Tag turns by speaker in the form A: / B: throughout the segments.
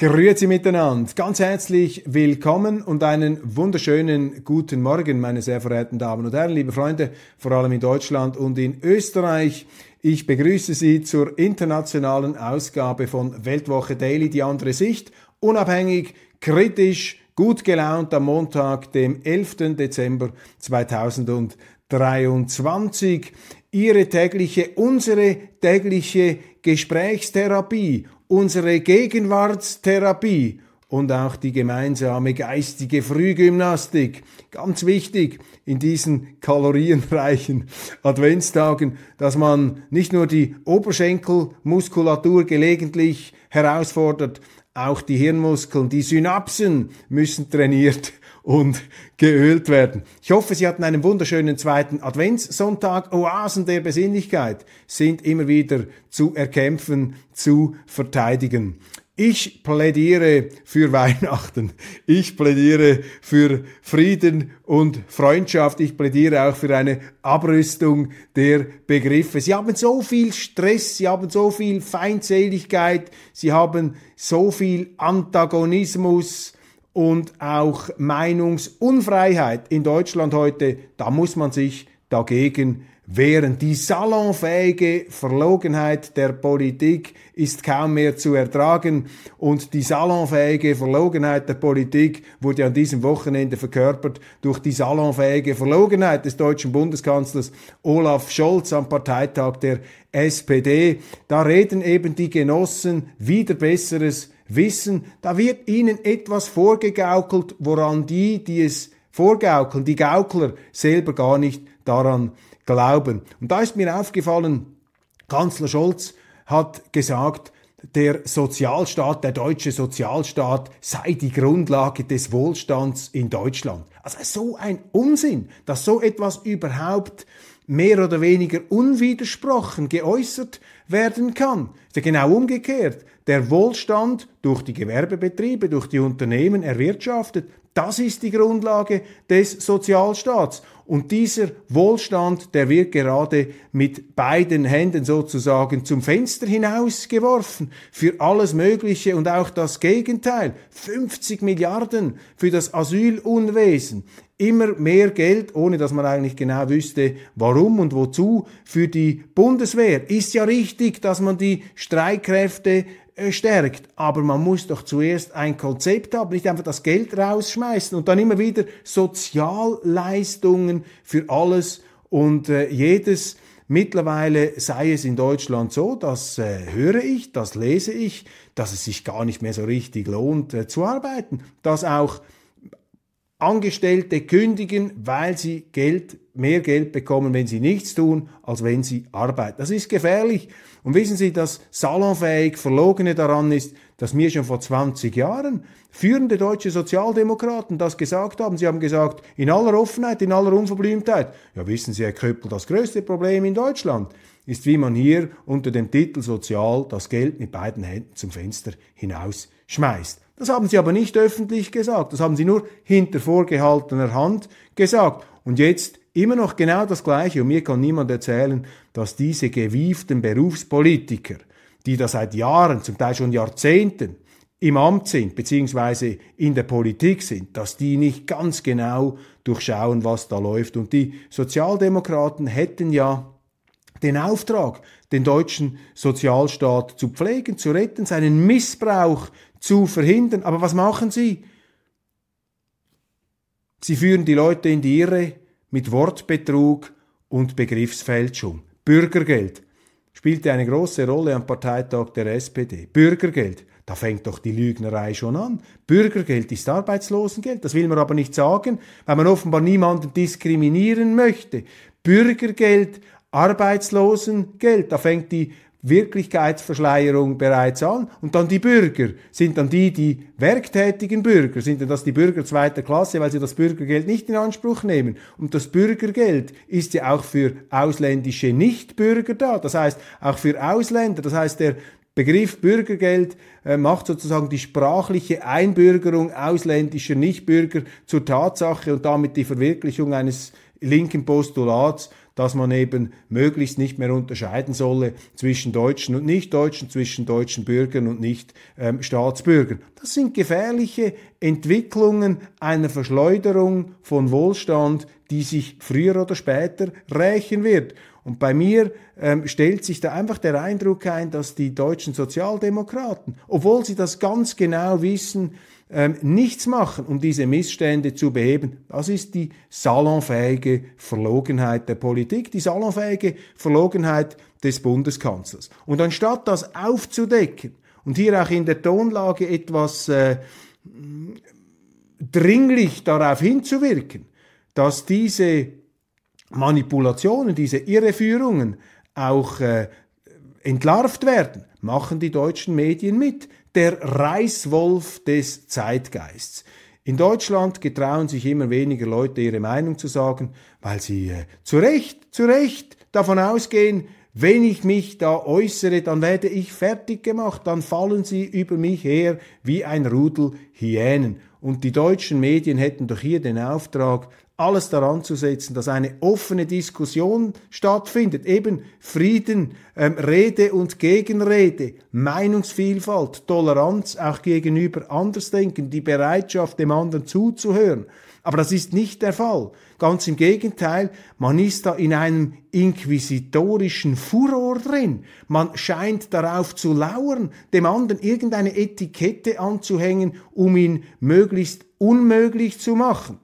A: Grüezi miteinander, ganz herzlich willkommen und einen wunderschönen guten Morgen, meine sehr verehrten Damen und Herren, liebe Freunde, vor allem in Deutschland und in Österreich. Ich begrüße Sie zur internationalen Ausgabe von Weltwoche Daily, die andere Sicht, unabhängig, kritisch, gut gelaunt am Montag, dem 11. Dezember 2023. Ihre tägliche, unsere tägliche Gesprächstherapie unsere Gegenwartstherapie und auch die gemeinsame geistige Frühgymnastik. Ganz wichtig in diesen kalorienreichen Adventstagen, dass man nicht nur die Oberschenkelmuskulatur gelegentlich herausfordert, auch die Hirnmuskeln, die Synapsen müssen trainiert und geölt werden. Ich hoffe, Sie hatten einen wunderschönen zweiten Adventssonntag. Oasen der Besinnlichkeit sind immer wieder zu erkämpfen, zu verteidigen. Ich plädiere für Weihnachten. Ich plädiere für Frieden und Freundschaft. Ich plädiere auch für eine Abrüstung der Begriffe. Sie haben so viel Stress, sie haben so viel Feindseligkeit, sie haben so viel Antagonismus, und auch Meinungsunfreiheit in Deutschland heute, da muss man sich dagegen wehren. Die salonfähige Verlogenheit der Politik ist kaum mehr zu ertragen und die salonfähige Verlogenheit der Politik wurde an diesem Wochenende verkörpert durch die salonfähige Verlogenheit des deutschen Bundeskanzlers Olaf Scholz am Parteitag der SPD. Da reden eben die Genossen wieder Besseres wissen, da wird ihnen etwas vorgegaukelt, woran die, die es vorgaukeln, die Gaukler selber gar nicht daran glauben. Und da ist mir aufgefallen, Kanzler Scholz hat gesagt, der Sozialstaat, der deutsche Sozialstaat sei die Grundlage des Wohlstands in Deutschland. Also so ein Unsinn, dass so etwas überhaupt mehr oder weniger unwidersprochen geäußert werden kann. Ist genau umgekehrt. Der Wohlstand durch die Gewerbebetriebe, durch die Unternehmen erwirtschaftet, das ist die Grundlage des Sozialstaats. Und dieser Wohlstand, der wird gerade mit beiden Händen sozusagen zum Fenster hinausgeworfen für alles Mögliche und auch das Gegenteil. 50 Milliarden für das Asylunwesen immer mehr Geld, ohne dass man eigentlich genau wüsste, warum und wozu, für die Bundeswehr. Ist ja richtig, dass man die Streitkräfte stärkt. Aber man muss doch zuerst ein Konzept haben, nicht einfach das Geld rausschmeißen und dann immer wieder Sozialleistungen für alles und äh, jedes. Mittlerweile sei es in Deutschland so, das äh, höre ich, das lese ich, dass es sich gar nicht mehr so richtig lohnt äh, zu arbeiten, dass auch Angestellte kündigen, weil sie Geld, mehr Geld bekommen, wenn sie nichts tun, als wenn sie arbeiten. Das ist gefährlich. Und wissen Sie, das salonfähig Verlogene daran ist, dass mir schon vor 20 Jahren führende deutsche Sozialdemokraten das gesagt haben. Sie haben gesagt, in aller Offenheit, in aller Unverblümtheit, ja wissen Sie, Herr Köppel, das größte Problem in Deutschland ist, wie man hier unter dem Titel Sozial das Geld mit beiden Händen zum Fenster hinaus schmeißt. Das haben sie aber nicht öffentlich gesagt, das haben sie nur hinter vorgehaltener Hand gesagt. Und jetzt immer noch genau das Gleiche. Und mir kann niemand erzählen, dass diese gewieften Berufspolitiker, die da seit Jahren, zum Teil schon Jahrzehnten im Amt sind, beziehungsweise in der Politik sind, dass die nicht ganz genau durchschauen, was da läuft. Und die Sozialdemokraten hätten ja den Auftrag, den deutschen Sozialstaat zu pflegen, zu retten, seinen Missbrauch zu verhindern. Aber was machen sie? Sie führen die Leute in die Irre mit Wortbetrug und Begriffsfälschung. Bürgergeld spielte eine große Rolle am Parteitag der SPD. Bürgergeld, Da fängt doch die Lügnerei schon an. Bürgergeld ist Arbeitslosengeld. Das will man aber nicht sagen, weil man offenbar niemanden diskriminieren möchte. Bürgergeld, Arbeitslosengeld, da fängt die Wirklichkeitsverschleierung bereits an. Und dann die Bürger. Sind dann die, die werktätigen Bürger? Sind denn das die Bürger zweiter Klasse, weil sie das Bürgergeld nicht in Anspruch nehmen? Und das Bürgergeld ist ja auch für ausländische Nichtbürger da. Das heißt, auch für Ausländer. Das heißt, der Begriff Bürgergeld äh, macht sozusagen die sprachliche Einbürgerung ausländischer Nichtbürger zur Tatsache und damit die Verwirklichung eines linken Postulats, dass man eben möglichst nicht mehr unterscheiden solle zwischen Deutschen und Nichtdeutschen, zwischen deutschen Bürgern und Nicht-Staatsbürgern. Ähm, das sind gefährliche Entwicklungen einer Verschleuderung von Wohlstand, die sich früher oder später rächen wird. Und bei mir ähm, stellt sich da einfach der Eindruck ein, dass die deutschen Sozialdemokraten, obwohl sie das ganz genau wissen, ähm, nichts machen, um diese Missstände zu beheben. Das ist die salonfähige Verlogenheit der Politik, die salonfähige Verlogenheit des Bundeskanzlers. Und anstatt das aufzudecken und hier auch in der Tonlage etwas äh, dringlich darauf hinzuwirken, dass diese Manipulationen, diese Irreführungen auch äh, entlarvt werden, machen die deutschen Medien mit der Reißwolf des Zeitgeists. In Deutschland getrauen sich immer weniger Leute ihre Meinung zu sagen, weil sie äh, zu Recht, zu Recht davon ausgehen, wenn ich mich da äußere, dann werde ich fertig gemacht, dann fallen sie über mich her wie ein Rudel Hyänen. Und die deutschen Medien hätten doch hier den Auftrag, alles daran zu setzen, dass eine offene Diskussion stattfindet, eben Frieden, ähm, Rede und Gegenrede, Meinungsvielfalt, Toleranz auch gegenüber Andersdenken, die Bereitschaft, dem anderen zuzuhören. Aber das ist nicht der Fall. Ganz im Gegenteil, man ist da in einem inquisitorischen Furor drin. Man scheint darauf zu lauern, dem anderen irgendeine Etikette anzuhängen, um ihn möglichst unmöglich zu machen.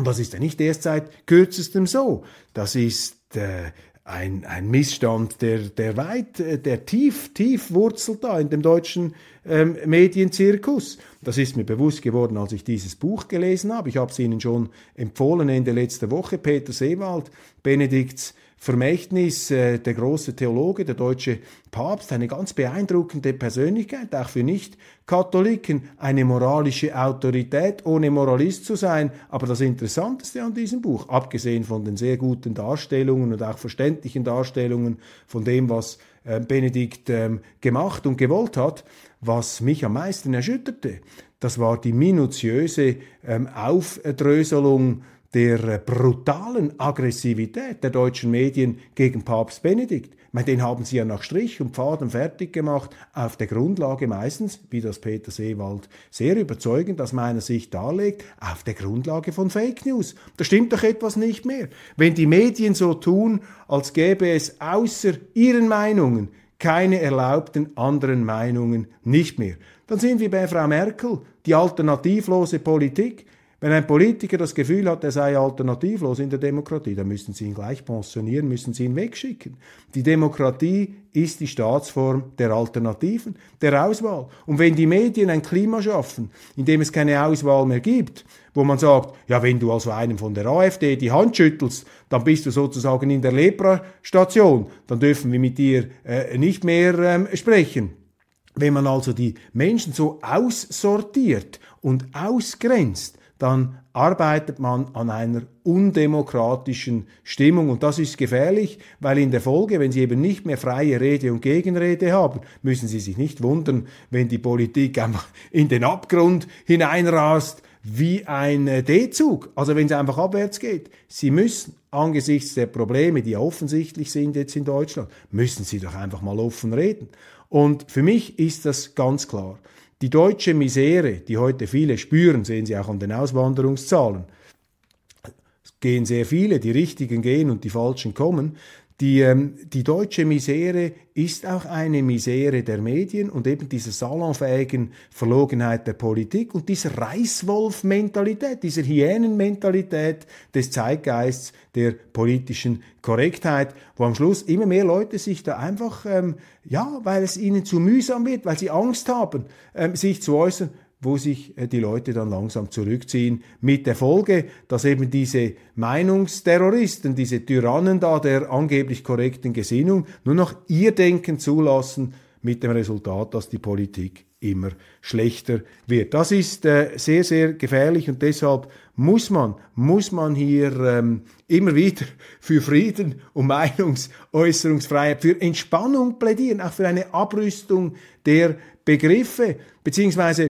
A: Und das ist ja nicht erst seit kürzestem so. Das ist äh, ein, ein Missstand, der, der weit, äh, der tief, tief wurzelt da in dem deutschen ähm, Medienzirkus. Das ist mir bewusst geworden, als ich dieses Buch gelesen habe. Ich habe es Ihnen schon empfohlen Ende letzter Woche. Peter Seewald, Benedikts Vermächtnis, äh, der große Theologe, der deutsche Papst, eine ganz beeindruckende Persönlichkeit, auch für Nicht-Katholiken, eine moralische Autorität, ohne Moralist zu sein. Aber das Interessanteste an diesem Buch, abgesehen von den sehr guten Darstellungen und auch verständlichen Darstellungen von dem, was äh, Benedikt ähm, gemacht und gewollt hat, was mich am meisten erschütterte, das war die minutiöse ähm, Aufdröselung der äh, brutalen Aggressivität der deutschen Medien gegen Papst Benedikt. Ich den haben sie ja nach Strich und Faden fertig gemacht, auf der Grundlage meistens, wie das Peter Seewald sehr überzeugend aus meiner Sicht darlegt, auf der Grundlage von Fake News. Da stimmt doch etwas nicht mehr. Wenn die Medien so tun, als gäbe es außer ihren Meinungen keine erlaubten anderen Meinungen nicht mehr, dann sind wir bei Frau Merkel, die alternativlose Politik, wenn ein Politiker das Gefühl hat, er sei alternativlos in der Demokratie, dann müssen Sie ihn gleich pensionieren, müssen Sie ihn wegschicken. Die Demokratie ist die Staatsform der Alternativen, der Auswahl. Und wenn die Medien ein Klima schaffen, in dem es keine Auswahl mehr gibt, wo man sagt, ja, wenn du also einem von der AfD die Hand schüttelst, dann bist du sozusagen in der Lepra-Station, dann dürfen wir mit dir äh, nicht mehr ähm, sprechen. Wenn man also die Menschen so aussortiert und ausgrenzt, dann arbeitet man an einer undemokratischen Stimmung. Und das ist gefährlich, weil in der Folge, wenn Sie eben nicht mehr freie Rede und Gegenrede haben, müssen Sie sich nicht wundern, wenn die Politik einfach in den Abgrund hineinrast wie ein äh, D-Zug. Also wenn es einfach abwärts geht. Sie müssen angesichts der Probleme, die offensichtlich sind jetzt in Deutschland, müssen Sie doch einfach mal offen reden. Und für mich ist das ganz klar. Die deutsche Misere, die heute viele spüren, sehen Sie auch an den Auswanderungszahlen, es gehen sehr viele, die Richtigen gehen und die Falschen kommen, Die, ähm, die deutsche Misere ist auch eine Misere der Medien und eben dieser salonfähigen Verlogenheit der Politik und dieser Reißwolf-Mentalität, dieser Hyänen-Mentalität des Zeitgeists der politischen Korrektheit, wo am Schluss immer mehr Leute sich da einfach, ähm, ja, weil es ihnen zu mühsam wird, weil sie Angst haben, ähm, sich zu äußern, wo sich äh, die Leute dann langsam zurückziehen, mit der Folge, dass eben diese Meinungsterroristen, diese Tyrannen da der angeblich korrekten Gesinnung nur noch ihr Denken zulassen, mit dem Resultat, dass die Politik immer schlechter wird. Das ist äh, sehr, sehr gefährlich und deshalb muss man, muss man hier ähm, immer wieder für Frieden und Meinungsäußerungsfreiheit, für Entspannung plädieren, auch für eine Abrüstung der Begriffe, beziehungsweise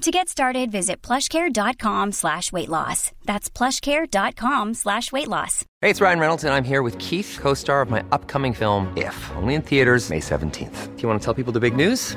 B: To get started, visit plushcare.com slash weight loss. That's plushcare.com slash weight loss.
C: Hey, it's Ryan Reynolds, and I'm here with Keith, co-star of my upcoming film, If, only in theaters May 17th. Do you want to tell people the big news?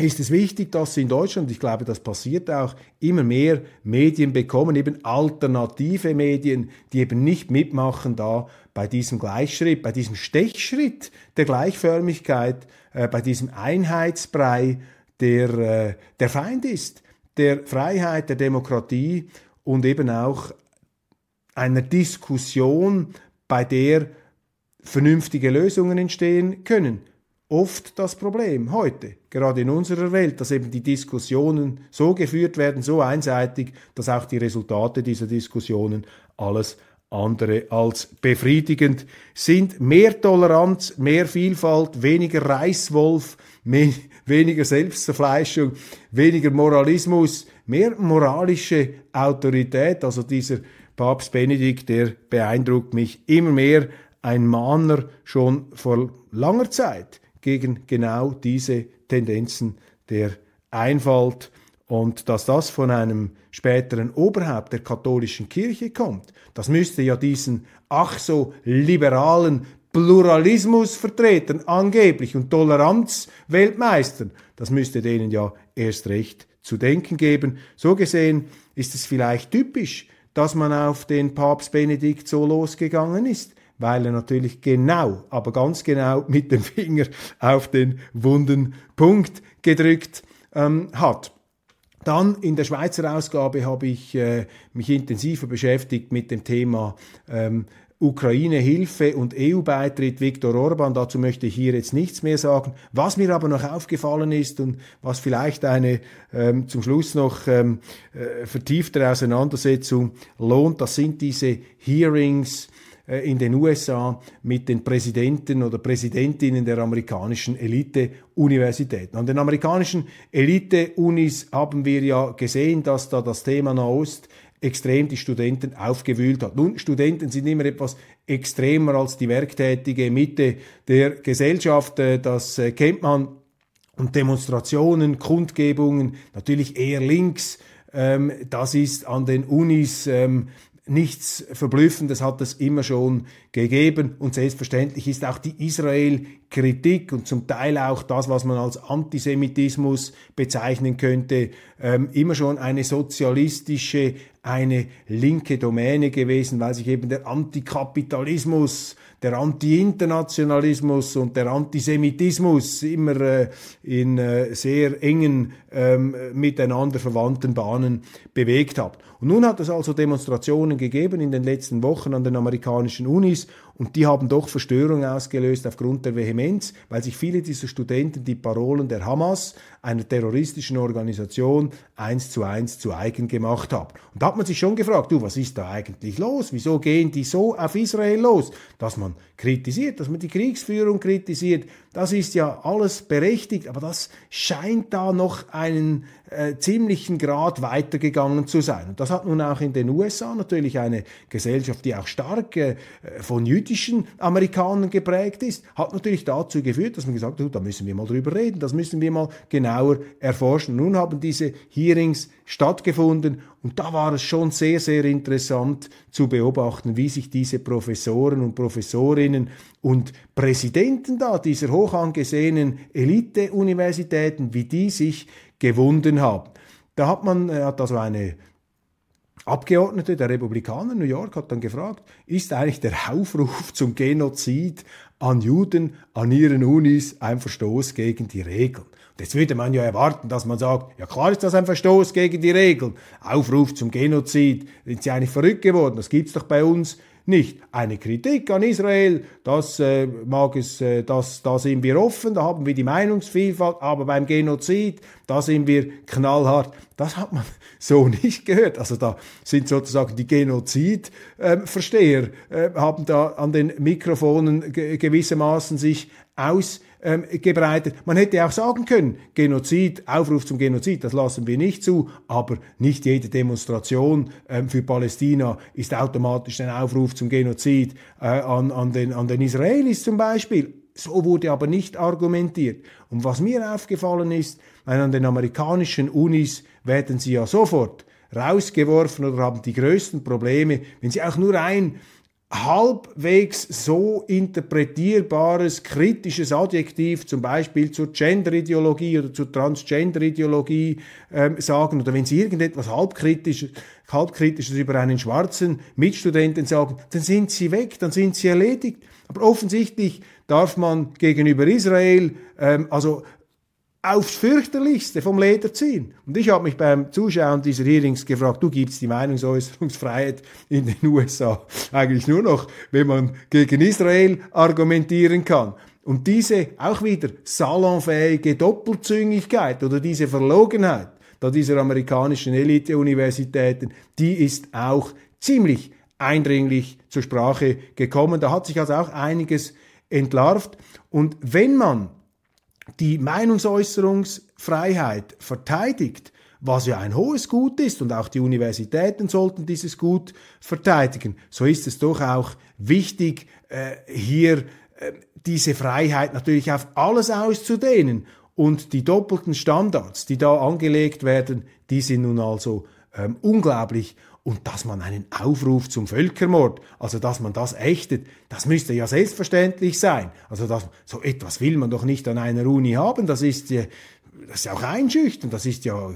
A: Ist es wichtig, dass in Deutschland, ich glaube, das passiert auch, immer mehr Medien bekommen, eben alternative Medien, die eben nicht mitmachen da bei diesem Gleichschritt, bei diesem Stechschritt der Gleichförmigkeit, äh, bei diesem Einheitsbrei, der äh, der Feind ist, der Freiheit, der Demokratie und eben auch einer Diskussion, bei der vernünftige Lösungen entstehen können oft das Problem heute, gerade in unserer Welt, dass eben die Diskussionen so geführt werden, so einseitig, dass auch die Resultate dieser Diskussionen alles andere als befriedigend sind. Mehr Toleranz, mehr Vielfalt, weniger Reißwolf, mehr, weniger Selbstzerfleischung, weniger Moralismus, mehr moralische Autorität. Also dieser Papst Benedikt, der beeindruckt mich immer mehr, ein Mahner schon vor langer Zeit gegen genau diese Tendenzen der Einfalt. Und dass das von einem späteren Oberhaupt der katholischen Kirche kommt, das müsste ja diesen ach so liberalen Pluralismus vertreten, angeblich, und Toleranz Weltmeistern, das müsste denen ja erst recht zu denken geben. So gesehen ist es vielleicht typisch, dass man auf den Papst Benedikt so losgegangen ist weil er natürlich genau, aber ganz genau mit dem Finger auf den wunden Punkt gedrückt ähm, hat. Dann in der Schweizer Ausgabe habe ich äh, mich intensiver beschäftigt mit dem Thema ähm, Ukraine-Hilfe und EU-Beitritt Viktor Orban. Dazu möchte ich hier jetzt nichts mehr sagen. Was mir aber noch aufgefallen ist und was vielleicht eine ähm, zum Schluss noch ähm, äh, vertieftere Auseinandersetzung lohnt, das sind diese Hearings in den USA mit den Präsidenten oder Präsidentinnen der amerikanischen Elite-Universitäten. An den amerikanischen Elite-Unis haben wir ja gesehen, dass da das Thema Nahost extrem die Studenten aufgewühlt hat. Nun, Studenten sind immer etwas extremer als die werktätige Mitte der Gesellschaft, äh, das äh, kennt man. Und Demonstrationen, Kundgebungen, natürlich eher links, ähm, das ist an den Unis ähm, nichts Verblüffendes hat es immer schon gegeben. Und selbstverständlich ist auch die Israel-Kritik und zum Teil auch das, was man als Antisemitismus bezeichnen könnte, ähm, immer schon eine sozialistische, eine linke Domäne gewesen, weil sich eben der Antikapitalismus der Anti-Internationalismus und der Antisemitismus immer äh, in äh, sehr engen ähm, miteinander verwandten Bahnen bewegt hat. Und nun hat es also Demonstrationen gegeben in den letzten Wochen an den amerikanischen Unis Und die haben doch Verstörung ausgelöst aufgrund der Vehemenz, weil sich viele dieser Studenten die Parolen der Hamas, einer terroristischen Organisation, eins zu eins zu eigen gemacht haben. Und da hat man sich schon gefragt, du, was ist da eigentlich los? Wieso gehen die so auf Israel los? Dass man kritisiert, dass man die Kriegsführung kritisiert, das ist ja alles berechtigt, aber das scheint da noch einen äh, ziemlichen Grad weitergegangen zu sein. Und das hat nun auch in den USA natürlich eine Gesellschaft, die auch stark äh, von jüdischen Amerikanern geprägt ist, hat natürlich dazu geführt, dass man gesagt hat, da müssen wir mal drüber reden, das müssen wir mal genauer erforschen. Nun haben diese Hearings stattgefunden und da war es schon sehr, sehr interessant zu beobachten, wie sich diese Professoren und Professorinnen und Präsidenten da dieser hoch angesehenen Elite-Universitäten, wie die sich gewunden haben. Da hat man, äh, hat also eine Abgeordnete der Republikaner New York hat dann gefragt, ist eigentlich der Aufruf zum Genozid an Juden an ihren Unis ein Verstoß gegen die Regeln? Jetzt würde man ja erwarten, dass man sagt, ja klar ist das ein Verstoß gegen die Regeln. Aufruf zum Genozid, sind sie eigentlich verrückt geworden, das gibt's doch bei uns nicht. Eine Kritik an Israel, das äh, mag es, äh, das, da sind wir offen, da haben wir die Meinungsvielfalt, aber beim Genozid, da sind wir knallhart. Das hat man so nicht gehört. Also da sind sozusagen die Genozidversteher, äh, äh, haben da an den Mikrofonen gewissermaßen sich aus ähm, gebreitet. Man hätte auch sagen können, Genozid, Aufruf zum Genozid, das lassen wir nicht zu, aber nicht jede Demonstration ähm, für Palästina ist automatisch ein Aufruf zum Genozid äh, an, an, den, an den Israelis zum Beispiel. So wurde aber nicht argumentiert. Und was mir aufgefallen ist, an den amerikanischen Unis werden sie ja sofort rausgeworfen oder haben die größten Probleme, wenn sie auch nur ein halbwegs so interpretierbares kritisches Adjektiv zum Beispiel zur Genderideologie oder zur Transgenderideologie ähm, sagen oder wenn Sie irgendetwas halbkritisches, halbkritisches über einen schwarzen Mitstudenten sagen, dann sind Sie weg, dann sind Sie erledigt. Aber offensichtlich darf man gegenüber Israel ähm, also aufs fürchterlichste vom Leder ziehen. Und ich habe mich beim Zuschauen dieser Hearings gefragt, du gibst die Meinungsäußerungsfreiheit in den USA eigentlich nur noch, wenn man gegen Israel argumentieren kann. Und diese auch wieder salonfähige Doppelzüngigkeit oder diese Verlogenheit da dieser amerikanischen Elite-Universitäten, die ist auch ziemlich eindringlich zur Sprache gekommen. Da hat sich also auch einiges entlarvt. Und wenn man die Meinungsäußerungsfreiheit verteidigt, was ja ein hohes Gut ist und auch die Universitäten sollten dieses Gut verteidigen, so ist es doch auch wichtig, äh, hier äh, diese Freiheit natürlich auf alles auszudehnen. Und die doppelten Standards, die da angelegt werden, die sind nun also ähm, unglaublich und dass man einen Aufruf zum Völkermord, also dass man das ächtet, das müsste ja selbstverständlich sein. Also das, so etwas will man doch nicht an einer Uni haben, das ist, das ist auch einschüchternd, das ist ja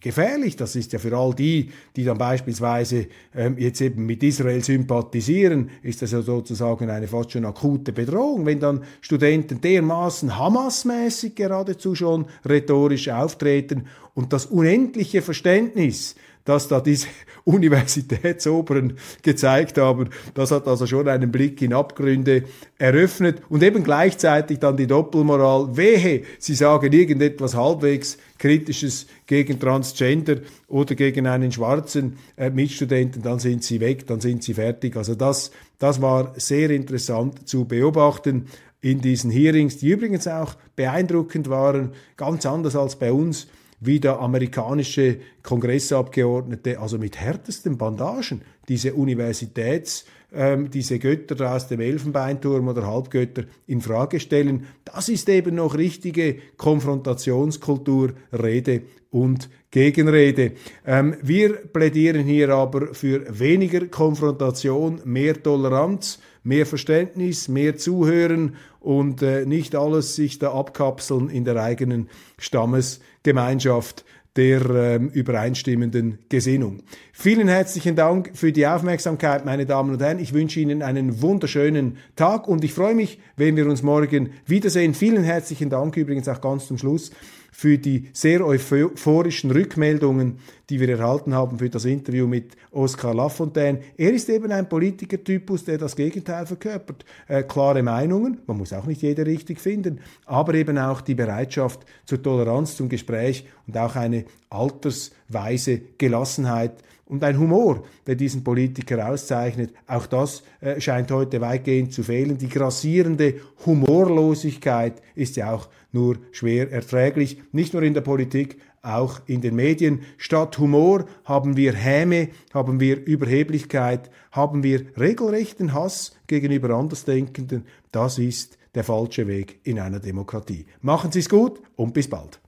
A: gefährlich, das ist ja für all die, die dann beispielsweise ähm, jetzt eben mit Israel sympathisieren, ist das ja sozusagen eine fast schon akute Bedrohung, wenn dann Studenten dermaßen Hamas-mäßig geradezu schon rhetorisch auftreten und das unendliche Verständnis, dass da diese Universitätsoberen gezeigt haben. Das hat also schon einen Blick in Abgründe eröffnet und eben gleichzeitig dann die Doppelmoral. Wehe, Sie sagen irgendetwas halbwegs Kritisches gegen Transgender oder gegen einen schwarzen äh, Mitstudenten, dann sind Sie weg, dann sind Sie fertig. Also das, das war sehr interessant zu beobachten in diesen Hearings, die übrigens auch beeindruckend waren, ganz anders als bei uns wie der amerikanische Kongressabgeordnete, also mit härtesten Bandagen, diese Universitäts- ähm, diese Götter aus dem Elfenbeinturm oder Halbgötter in Frage stellen. Das ist eben noch richtige Konfrontationskultur, Rede und Gegenrede. Ähm, wir plädieren hier aber für weniger Konfrontation, mehr Toleranz, mehr Verständnis, mehr Zuhören und äh, nicht alles sich da abkapseln in der eigenen Stammesgemeinschaft der ähm, übereinstimmenden Gesinnung. Vielen herzlichen Dank für die Aufmerksamkeit, meine Damen und Herren. Ich wünsche Ihnen einen wunderschönen Tag und ich freue mich, wenn wir uns morgen wiedersehen. Vielen herzlichen Dank übrigens auch ganz zum Schluss für die sehr euphorischen Rückmeldungen, die wir erhalten haben für das Interview mit Oskar Lafontaine. Er ist eben ein Politikertypus, der das Gegenteil verkörpert. Äh, klare Meinungen, man muss auch nicht jeder richtig finden, aber eben auch die Bereitschaft zur Toleranz, zum Gespräch und auch eine altersweise Gelassenheit und ein Humor, der diesen Politiker auszeichnet. Auch das äh, scheint heute weitgehend zu fehlen. Die grassierende Humorlosigkeit ist ja auch nur schwer erträglich, nicht nur in der Politik, auch in den Medien. Statt Humor haben wir Häme, haben wir Überheblichkeit, haben wir regelrechten Hass gegenüber Andersdenkenden. Das ist der falsche Weg in einer Demokratie. Machen Sie es gut und bis bald.